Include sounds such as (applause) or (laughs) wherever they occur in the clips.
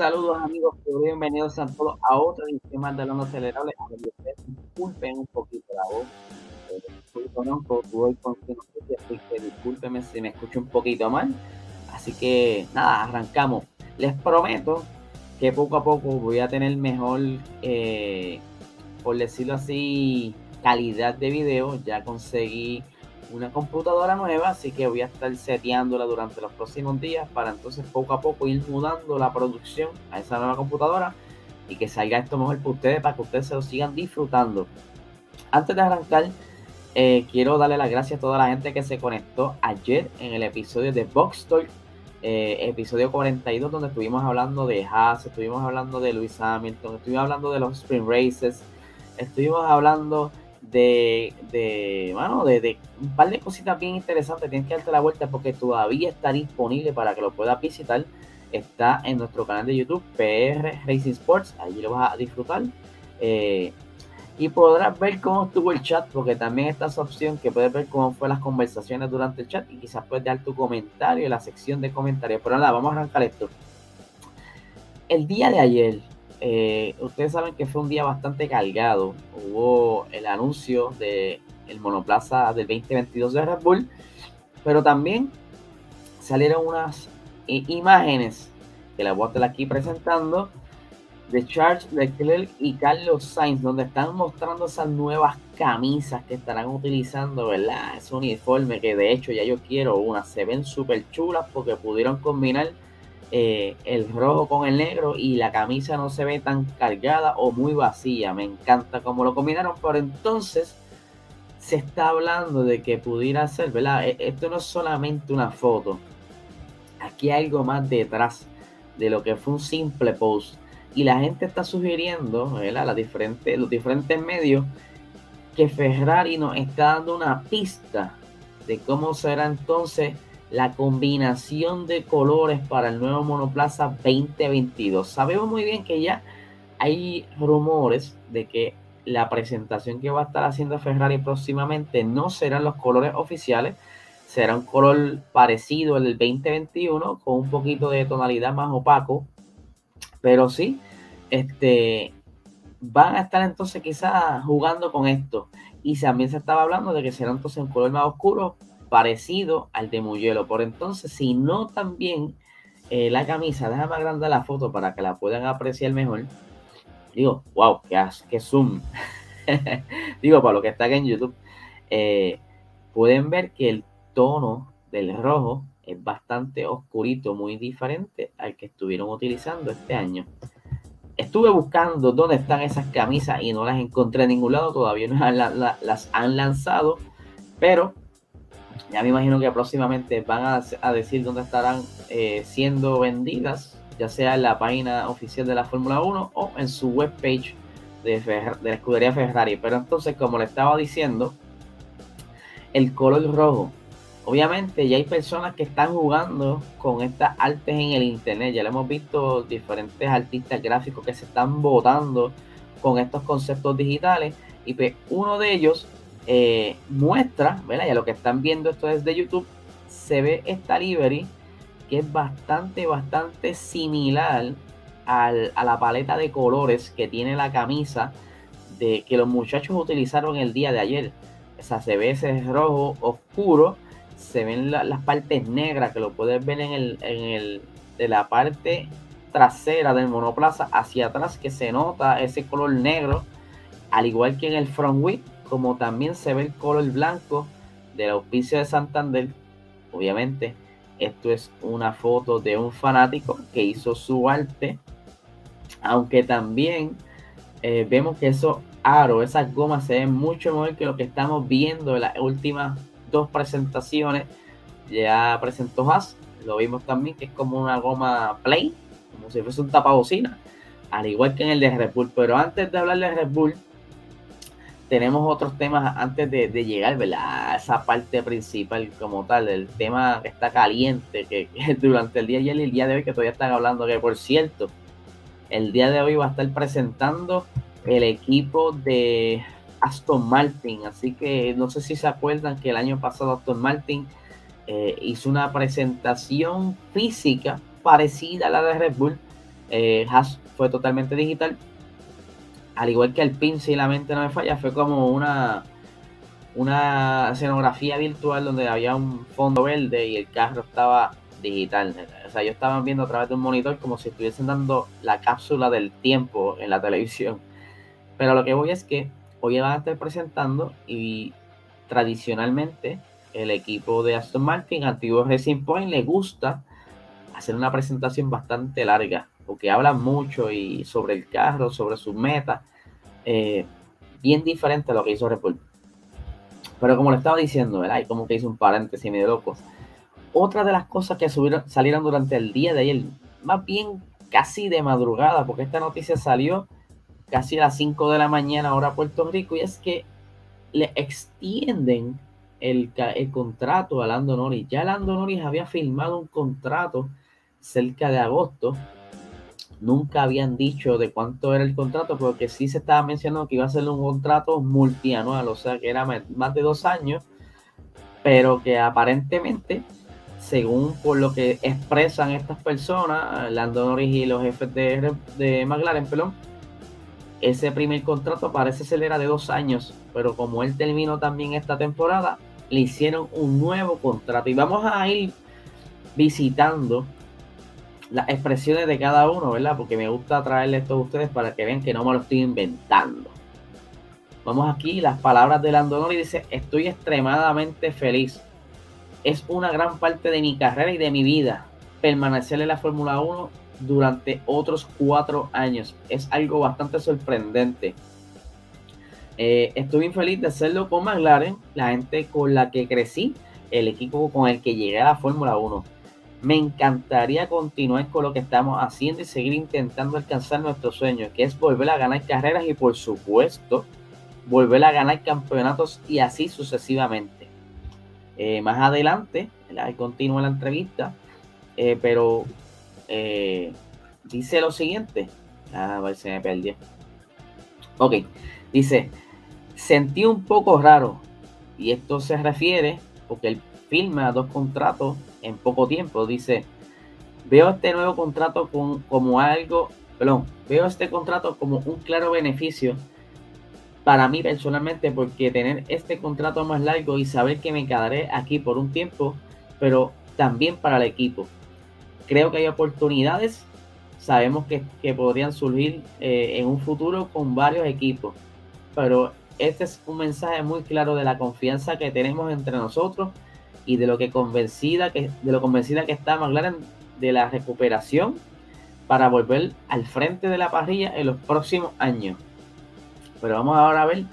Saludos amigos, bienvenidos a todos a otro edición de los acelerables. Disculpen un poquito la voz. Eh, estoy con hoy con así que discúlpenme si me escucho un poquito mal. Así que nada, arrancamos. Les prometo que poco a poco voy a tener mejor, eh, por decirlo así, calidad de video. Ya conseguí una computadora nueva, así que voy a estar seteándola durante los próximos días para entonces poco a poco ir mudando la producción a esa nueva computadora y que salga esto mejor para ustedes, para que ustedes se lo sigan disfrutando. Antes de arrancar, eh, quiero darle las gracias a toda la gente que se conectó ayer en el episodio de Box Talk, eh, episodio 42, donde estuvimos hablando de Haas, estuvimos hablando de Luis Hamilton, estuvimos hablando de los Spring Races, estuvimos hablando de, de, bueno, de, un par de cositas bien interesantes. Tienes que darte la vuelta porque todavía está disponible para que lo puedas visitar. Está en nuestro canal de YouTube, PR Racing Sports. Allí lo vas a disfrutar. Eh, y podrás ver cómo estuvo el chat, porque también está esa opción que puedes ver cómo fue las conversaciones durante el chat y quizás puedes dar tu comentario en la sección de comentarios. Pero nada, vamos a arrancar esto. El día de ayer, eh, ustedes saben que fue un día bastante cargado. Hubo el anuncio de el monoplaza del 2022 de Red Bull, pero también salieron unas imágenes que la voy a estar aquí presentando de Charles Leclerc y Carlos Sainz, donde están mostrando esas nuevas camisas que estarán utilizando, ¿verdad? Ese uniforme que de hecho ya yo quiero una, se ven súper chulas porque pudieron combinar eh, el rojo con el negro y la camisa no se ve tan cargada o muy vacía. Me encanta cómo lo combinaron, pero entonces se está hablando de que pudiera ser, ¿verdad? E, esto no es solamente una foto. Aquí hay algo más detrás de lo que fue un simple post. Y la gente está sugiriendo, ¿verdad? Las diferentes, los diferentes medios, que Ferrari nos está dando una pista de cómo será entonces la combinación de colores para el nuevo monoplaza 2022. Sabemos muy bien que ya hay rumores de que la presentación que va a estar haciendo Ferrari próximamente no serán los colores oficiales, será un color parecido al del 2021 con un poquito de tonalidad más opaco, pero sí, este, van a estar entonces quizás jugando con esto. Y también se estaba hablando de que será entonces un color más oscuro parecido al de Muyelo. Por entonces, si no también eh, la camisa, déjame agrandar la foto para que la puedan apreciar mejor. Digo, wow, qué, qué zoom. (laughs) Digo, para lo que está aquí en YouTube, eh, pueden ver que el tono del rojo es bastante oscurito, muy diferente al que estuvieron utilizando este año. Estuve buscando dónde están esas camisas y no las encontré en ningún lado, todavía no las han lanzado, pero ya me imagino que próximamente van a, decir dónde estarán eh, siendo vendidas, ya sea en la página oficial de la Fórmula 1 o en su webpage de, de la escudería Ferrari. Pero entonces, como le estaba diciendo, el color rojo. Obviamente ya hay personas que están jugando con estas artes en el internet. Ya lo hemos visto diferentes artistas gráficos que se están votando con estos conceptos digitales. Y pues uno de ellos eh, muestra, ¿verdad? Ya lo que están viendo esto desde YouTube, se ve esta livery que es bastante, bastante similar a la paleta de colores que tiene la camisa de que los muchachos utilizaron el día de ayer. O sea, se ve ese rojo oscuro, se ven las partes negras que lo puedes ver en el, en el de la parte trasera del monoplaza hacia atrás que se nota ese color negro, al igual que en el front wheel como también se ve el color blanco del auspicio de Santander. Obviamente, esto es una foto de un fanático que hizo su arte, aunque también eh, vemos que esos aros, esas gomas se ven mucho mejor que lo que estamos viendo en las últimas dos presentaciones. Ya presentó Haas, lo vimos también que es como una goma play, como si fuese un tapabocina, al igual que en el de Red Bull. Pero antes de hablar de Red Bull, tenemos otros temas antes de, llegar, ¿verdad? Esa parte principal como tal, el tema que está caliente, que, (laughs) durante el día y el día de hoy que todavía están hablando, que por cierto, el día de hoy va a estar presentando el equipo de Aston Martin, así que no sé si se acuerdan que el año pasado Aston Martin eh, hizo una presentación física parecida a la de Red Bull, Eh, fue totalmente digital. Al igual que el pin, si la mente no me falla, fue como una, una escenografía virtual donde había un fondo verde y el carro estaba digital. O sea, ellos estaban viendo a través de un monitor como si estuviesen dando la cápsula del tiempo en la televisión. Pero lo que voy es que hoy van a estar presentando y tradicionalmente el equipo de Aston Martin, antiguo Racing Point, le gusta hacer una presentación bastante larga, porque hablan mucho y sobre el carro, sobre sus metas, eh, bien diferente a lo que hizo Red Pero como le estaba diciendo, ¿verdad? Y como que hizo un paréntesis medio loco. Otra de las cosas que subieron, salieron durante el día de ayer, más bien casi de madrugada, porque esta noticia salió casi a las 5 de la mañana, hora Puerto Rico, y es que le extienden el, el contrato a Lando Norris. Ya Lando Norris había firmado un contrato cerca de agosto. Nunca habían dicho de cuánto era el contrato, porque sí se estaba mencionando que iba a ser un contrato multianual, o sea que era más de dos años, pero que aparentemente, según por lo que expresan estas personas, Lando Norris y los jefes de, de McLaren, perdón, ese primer contrato parece ser era de dos años, pero como él terminó también esta temporada, le hicieron un nuevo contrato. Y vamos a ir visitando las expresiones de cada uno, ¿verdad? Porque me gusta traerle esto a ustedes para que vean que no me lo estoy inventando. Vamos aquí, las palabras de Lando y dice, estoy extremadamente feliz. Es una gran parte de mi carrera y de mi vida permanecer en la Fórmula 1 durante otros cuatro años. Es algo bastante sorprendente. Eh, estoy muy feliz de hacerlo con McLaren, la gente con la que crecí, el equipo con el que llegué a la Fórmula 1. Me encantaría continuar con lo que estamos haciendo y seguir intentando alcanzar nuestro sueño, que es volver a ganar carreras y por supuesto volver a ganar campeonatos y así sucesivamente. Eh, más adelante, continúa la entrevista, eh, pero eh, dice lo siguiente. a ver, se me perdió. Ok, dice, sentí un poco raro. Y esto se refiere porque él firma dos contratos en poco tiempo. Dice, veo este nuevo contrato con, como algo, perdón, veo este contrato como un claro beneficio para mí personalmente porque tener este contrato más largo y saber que me quedaré aquí por un tiempo, pero también para el equipo creo que hay oportunidades. Sabemos que, podrían surgir eh, en un futuro con varios equipos. Pero este es un mensaje muy claro de la confianza que tenemos entre nosotros y de lo que convencida que, de lo convencida que está McLaren de la recuperación para volver al frente de la parrilla en los próximos años. Pero vamos ahora a ver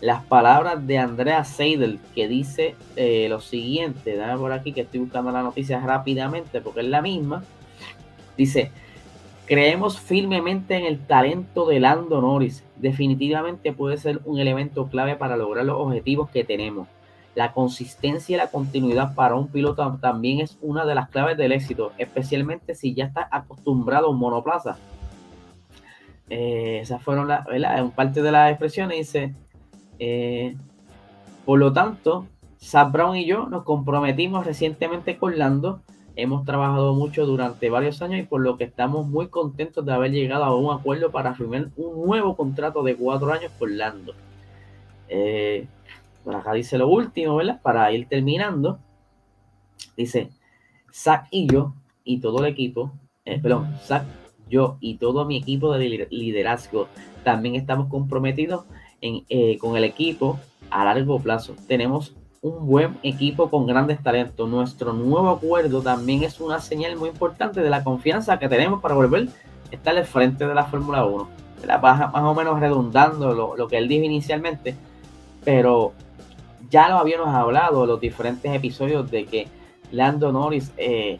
las palabras de Andrea Seidel, que dice eh, lo siguiente. Dame por aquí que estoy buscando la noticia rápidamente porque es la misma. Dice, creemos firmemente en el talento de Lando Norris. Definitivamente puede ser un elemento clave para lograr los objetivos que tenemos. La consistencia y la continuidad para un piloto también es una de las claves del éxito, especialmente si ya está acostumbrado a un monoplaza. Eh, esas fueron la, parte de las expresiones. Dice, eh, por lo tanto, Zach Brown y yo nos comprometimos recientemente con Lando. Hemos trabajado mucho durante varios años y por lo que estamos muy contentos de haber llegado a un acuerdo para firmar un nuevo contrato de cuatro años con Lando. Eh, acá dice lo último, ¿verdad? Para ir terminando. Dice, Zach y yo y todo el equipo, eh, perdón, Zach, yo y todo mi equipo de liderazgo también estamos comprometidos eh, con el equipo a largo plazo. Tenemos un buen equipo con grandes talentos. Nuestro nuevo acuerdo también es una señal muy importante de la confianza que tenemos para volver a estar al frente de la Fórmula 1. La más o menos redundando lo, que él dijo inicialmente, pero ya lo habíamos hablado en los diferentes episodios de que Lando Norris eh,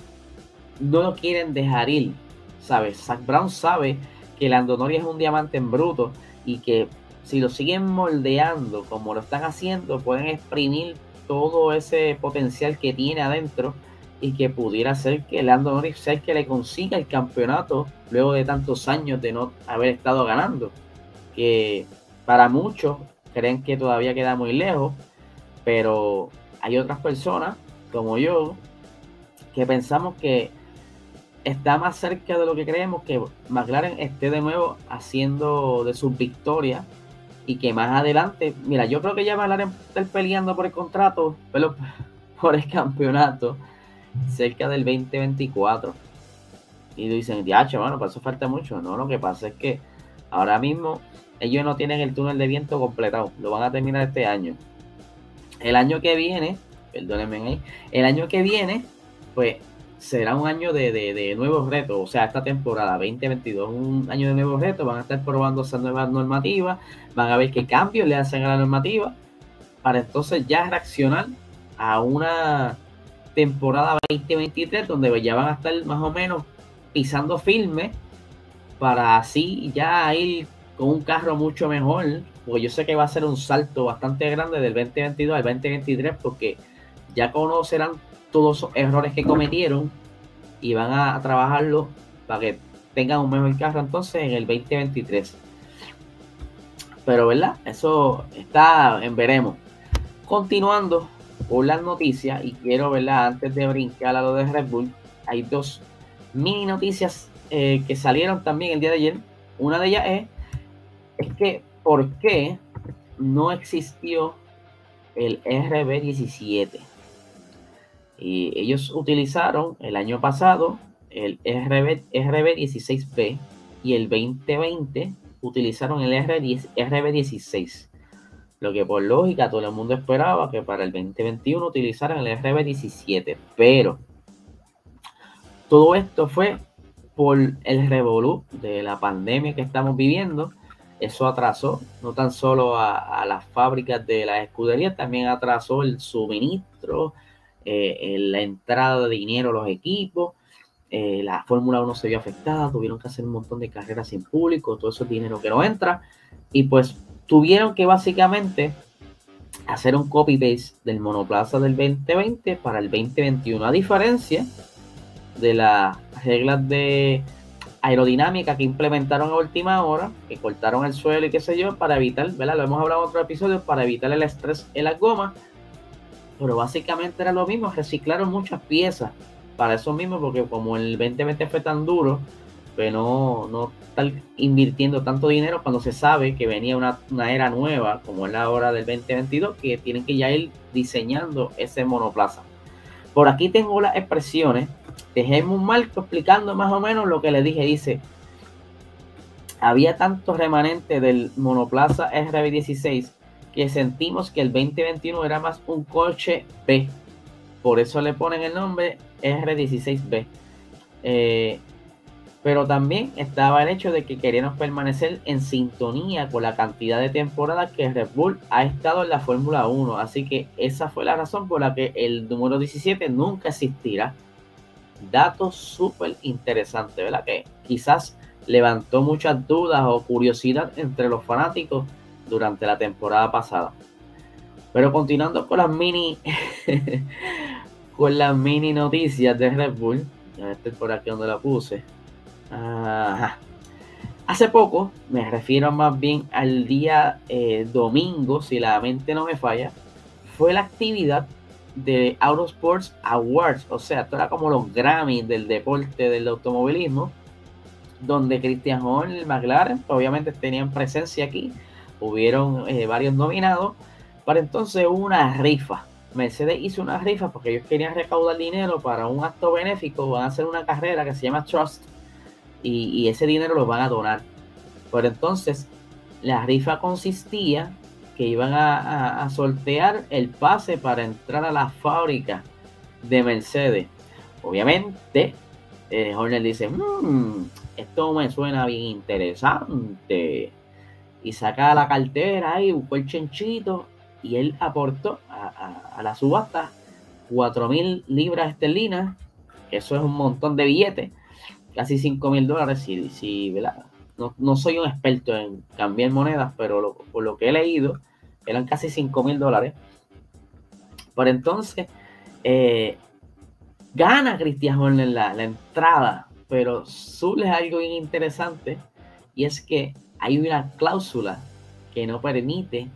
no lo quieren dejar ir. ¿Sabes? Zach Brown sabe que Lando Norris es un diamante en bruto y que si lo siguen moldeando como lo están haciendo, pueden exprimir todo ese potencial que tiene adentro y que pudiera ser que Lando Norris sea el que le consiga el campeonato luego de tantos años de no haber estado ganando. Que para muchos creen que todavía queda muy lejos, pero hay otras personas como yo que pensamos que está más cerca de lo que creemos que McLaren esté de nuevo haciendo de sus victorias y que más adelante, mira, yo creo que ya McLaren está peleando por el contrato, pero (laughs) por el campeonato cerca del 2024. Y dicen, ya, bueno, para eso falta mucho. No, lo que pasa es que ahora mismo ellos no tienen el túnel de viento completado. Lo van a terminar este año. El año que viene, perdónenme ahí, el año que viene, pues será un año de, nuevos retos. O sea, esta temporada 2022, un año de nuevos retos. Van a estar probando esas nuevas normativas. Van a ver qué cambios le hacen a la normativa. Para entonces ya reaccionar a una temporada 2023 donde ya van a estar más o menos pisando firme para así ya ir con un carro mucho mejor, porque yo sé que va a ser un salto bastante grande del 2022 al 2023 porque ya conocerán todos los errores que cometieron y van a, trabajarlo para que tengan un mejor carro entonces en el 2023. Pero, ¿verdad? Eso está en veremos. Continuando por las noticias, y quiero, ¿verdad? Antes de brincar a lo de Red Bull, hay dos mini noticias eh, que salieron también el día de ayer. Una de ellas es, es que, ¿por qué no existió el RB17? Y ellos utilizaron el año pasado el RB, RB16B y el 2020 utilizaron el RB16. Lo que por lógica todo el mundo esperaba que para el 2021 utilizaran el RB17. Pero todo esto fue por el revolú de la pandemia que estamos viviendo. Eso atrasó no tan solo a, las fábricas de las escuderías, también atrasó el suministro, eh, la entrada de dinero a los equipos. Eh, la Fórmula 1 se vio afectada, tuvieron que hacer un montón de carreras sin público, todo ese dinero que no entra. Y pues tuvieron que básicamente hacer un copy-paste del monoplaza del 2020 para el 2021. A diferencia de las reglas de aerodinámica que implementaron a última hora, que cortaron el suelo y qué sé yo, para evitar, ¿verdad? Lo hemos hablado en otro episodio, para evitar el estrés en las gomas. Pero básicamente era lo mismo, reciclaron muchas piezas para eso mismo, porque como el 2020 fue tan duro, pues no, no invirtiendo tanto dinero cuando se sabe que venía una, una, era nueva, como es la hora del 2022, que tienen que ya ir diseñando ese monoplaza. Por aquí tengo las expresiones de un Marco explicando más o menos lo que le dije. Dice, había tanto remanente del monoplaza RB16 que sentimos que el 2021 era más un coche B. Por eso le ponen el nombre R16B. Eh, pero también estaba el hecho de que queríamos permanecer en sintonía con la cantidad de temporadas que Red Bull ha estado en la Fórmula 1. Así que esa fue la razón por la que el número 17 nunca existirá. Datos súper interesantes, ¿verdad? Que quizás levantó muchas dudas o curiosidad entre los fanáticos durante la temporada pasada. Pero continuando con las mini (laughs) con las mini noticias de Red Bull, ya estoy por aquí donde la puse. Hace poco, me refiero más bien al día eh, domingo, si la mente no me falla, fue la actividad de Autosports Awards, o sea, esto era como los Grammys del deporte del automovilismo, donde Christian Horner y McLaren obviamente tenían presencia aquí, hubieron eh, varios nominados, para entonces una rifa. Mercedes hizo una rifa porque ellos querían recaudar dinero para un acto benéfico, van a hacer una carrera que se llama Trust, y, ese dinero lo van a donar. Pero entonces, la rifa consistía que iban a, sortear el pase para entrar a la fábrica de Mercedes. Obviamente, eh, Horner dice, mmm, esto me suena bien interesante. Y saca la cartera y buscó el chenchito y él aportó a, a la subasta 4 mil libras esterlinas, eso es un montón de billetes, casi 5 mil dólares. Si, si, no, soy un experto en cambiar monedas, pero por lo que he leído, eran casi 5 mil dólares. Por entonces, eh, gana Cristian Horner la, la entrada, pero surge algo interesante y es que hay una cláusula que no permite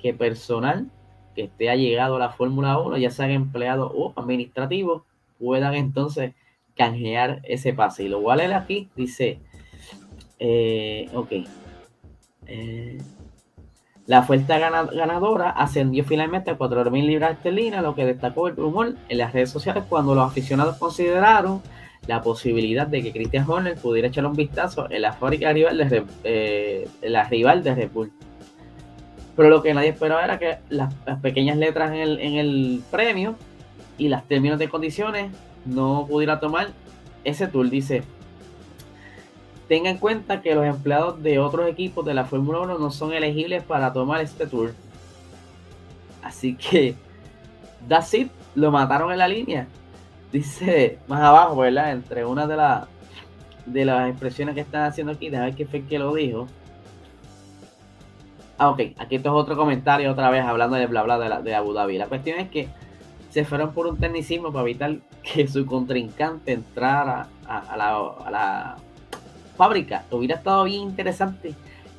que personal que esté allegado a la Fórmula 1, ya sean empleados o administrativos, puedan entonces canjear ese pase. Y lo voy a leer aquí, dice, eh, ok. Eh, la oferta ganadora ascendió finalmente a 4.000 libras esterlinas, lo que destacó el rumor en las redes sociales cuando los aficionados consideraron la posibilidad de que Christian Horner pudiera echar un vistazo en la fábrica rival de, eh, la rival de Red Bull. Pero lo que nadie esperaba era que las, pequeñas letras en el, premio y las términos de condiciones no pudiera tomar ese tour. Dice, Tenga en cuenta que los empleados de otros equipos de la Fórmula 1 no son elegibles para tomar este tour. Así que, that's it, lo mataron en la línea. Dice más abajo, ¿verdad? Entre una de, las de las expresiones que están haciendo aquí, déjame ver qué fue que lo dijo. Ah, ok, aquí esto es otro comentario otra vez hablando de bla bla de Abu Dhabi. La cuestión es que se fueron por un tecnicismo para evitar que su contrincante entrara a la fábrica. Hubiera estado bien interesante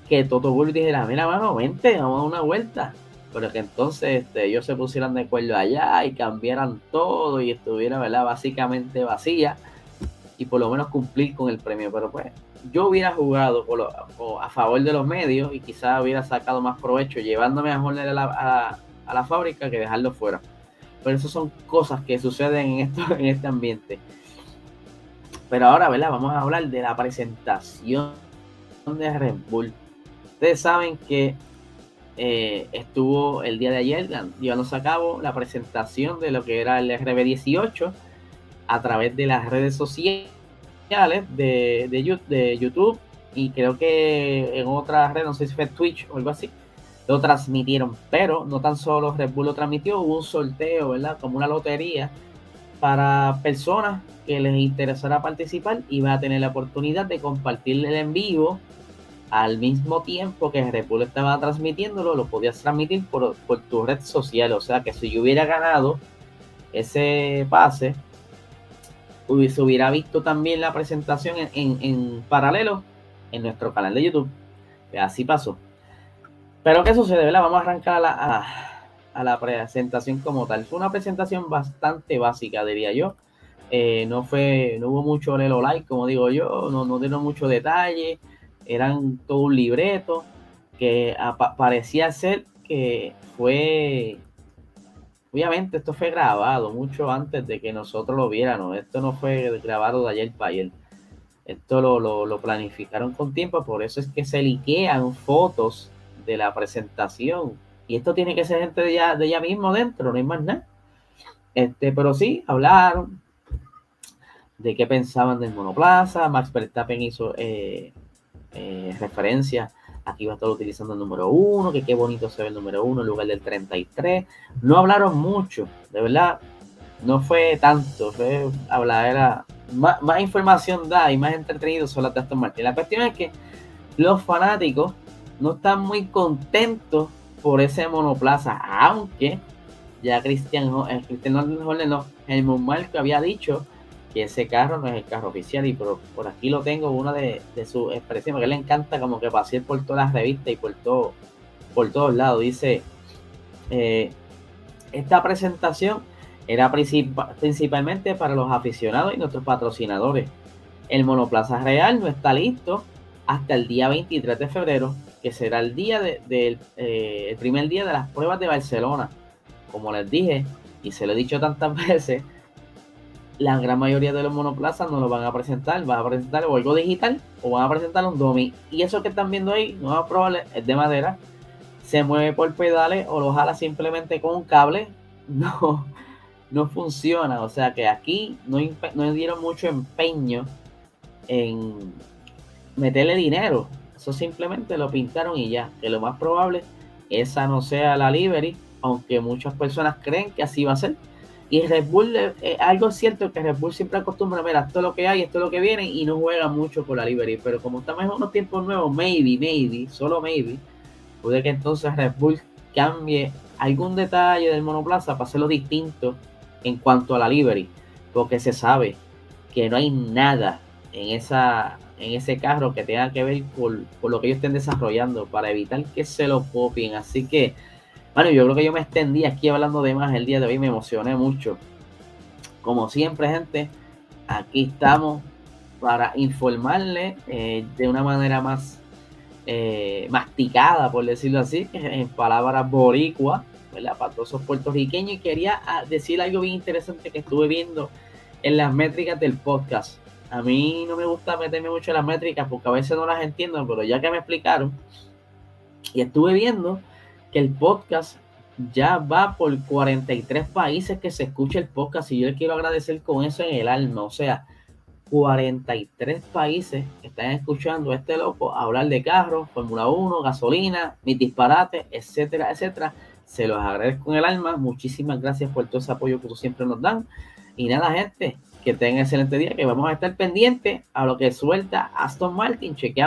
que Toto Wolff dijera, mira, mano, vente, vamos a una vuelta. Pero que entonces este, ellos se pusieran de acuerdo allá y cambiaran todo y estuviera, ¿verdad? Básicamente vacía y por lo menos cumplir con el premio. Pero pues yo hubiera jugado a favor de los medios y quizás hubiera sacado más provecho llevándome a Horner a la fábrica que dejarlo fuera. Pero eso son cosas que suceden en, esto, (laughs) en este ambiente. Pero ahora, ¿verdad? Vamos a hablar de la presentación de Red Bull. Ustedes saben que eh, estuvo el día de ayer llevándose a cabo la presentación de lo que era el RB18 a través de las redes sociales de, de, YouTube y creo que en otra red, no sé si fue Twitch o algo así, lo transmitieron, pero no tan solo Red Bull lo transmitió, hubo un sorteo, ¿verdad? Como una lotería para personas que les interesará participar y va a tener la oportunidad de compartir el en vivo al mismo tiempo que Bull estaba transmitiéndolo, lo podías transmitir por, tu red social. O sea que si yo hubiera ganado ese pase, se hubiera visto también la presentación en, paralelo en nuestro canal de YouTube. Así pasó. Pero ¿qué sucede? Vamos a arrancar a la, la presentación como tal. Fue una presentación bastante básica, diría yo. Eh, no fue, no hubo mucho Lelo Like, como digo yo, no, no dieron mucho detalle, eran todo un libreto que parecía ser que fue, obviamente esto fue grabado mucho antes de que nosotros lo viéramos, esto no fue grabado de ayer para ayer, esto lo, lo planificaron con tiempo, por eso es que se liquean fotos de la presentación y esto tiene que ser gente de ella, de ella mismo dentro, no hay más nada. Este, pero sí, hablaron de qué pensaban del monoplaza. Max Verstappen hizo eh, eh, referencia aquí va a estar utilizando el número uno, que qué bonito se ve el número uno en lugar del 33. No hablaron mucho, de verdad, no fue tanto, fue hablar, era más, más, información da y más entretenido son las de Aston Martin. La cuestión es que los fanáticos no están muy contentos por ese monoplaza, aunque ya Cristian, eh, Cristian no, el Marco había dicho que ese carro no es el carro oficial y por, aquí lo tengo una de, sus expresiones que le encanta como que pasear por todas las revistas y por todo por todos lados. Dice eh, esta presentación era principalmente para los aficionados y nuestros patrocinadores. El monoplaza real no está listo hasta el día 23 de febrero que será el día de, eh, el primer día de las pruebas de Barcelona. Como les dije, y se lo he dicho tantas (laughs) veces, la gran mayoría de los monoplazas no lo van a presentar, van a presentar o algo digital o van a presentar un dummy. Y eso que están viendo ahí, no es probable, es de madera, se mueve por pedales o lo jala simplemente con un cable, (laughs) no, no funciona. O sea que aquí no, no dieron mucho empeño en meterle dinero. Eso simplemente lo pintaron y ya. Que lo más probable esa no sea la livery, aunque muchas personas creen que así va a ser. Y Red Bull, eh, eh, algo cierto que Red Bull siempre acostumbra, mira, esto es lo que hay, esto es lo que viene, y no juega mucho con la livery. Pero como estamos en unos tiempos nuevos, maybe, maybe, solo maybe, puede que entonces Red Bull cambie algún detalle del monoplaza para hacerlo distinto en cuanto a la livery. Porque se sabe que no hay nada en esa en ese carro que tenga que ver con, lo que ellos estén desarrollando para evitar que se lo copien. Así que, bueno, yo creo que yo me extendí aquí hablando de más el día de hoy, me emocioné mucho. Como siempre, gente, aquí estamos para informarle eh, de una manera más eh, masticada, por decirlo así, en palabras boricua, ¿verdad? Para todos esos puertorriqueños. Y quería ah, decir algo bien interesante que estuve viendo en las métricas del podcast. A mí no me gusta meterme mucho en las métricas porque a veces no las entiendo, pero ya que me explicaron, y estuve viendo que el podcast ya va por 43 países que se escucha el podcast y yo le quiero agradecer con eso en el alma. O sea, 43 países están escuchando a este loco hablar de carros, Fórmula 1, gasolina, mis disparates, etcétera, etcétera. Se los agradezco en el alma. Muchísimas gracias por todo ese apoyo que tú siempre nos dan. Y nada, gente, que tengan excelente día, que vamos a estar pendientes a lo que suelta Aston Martin. Chequeamos.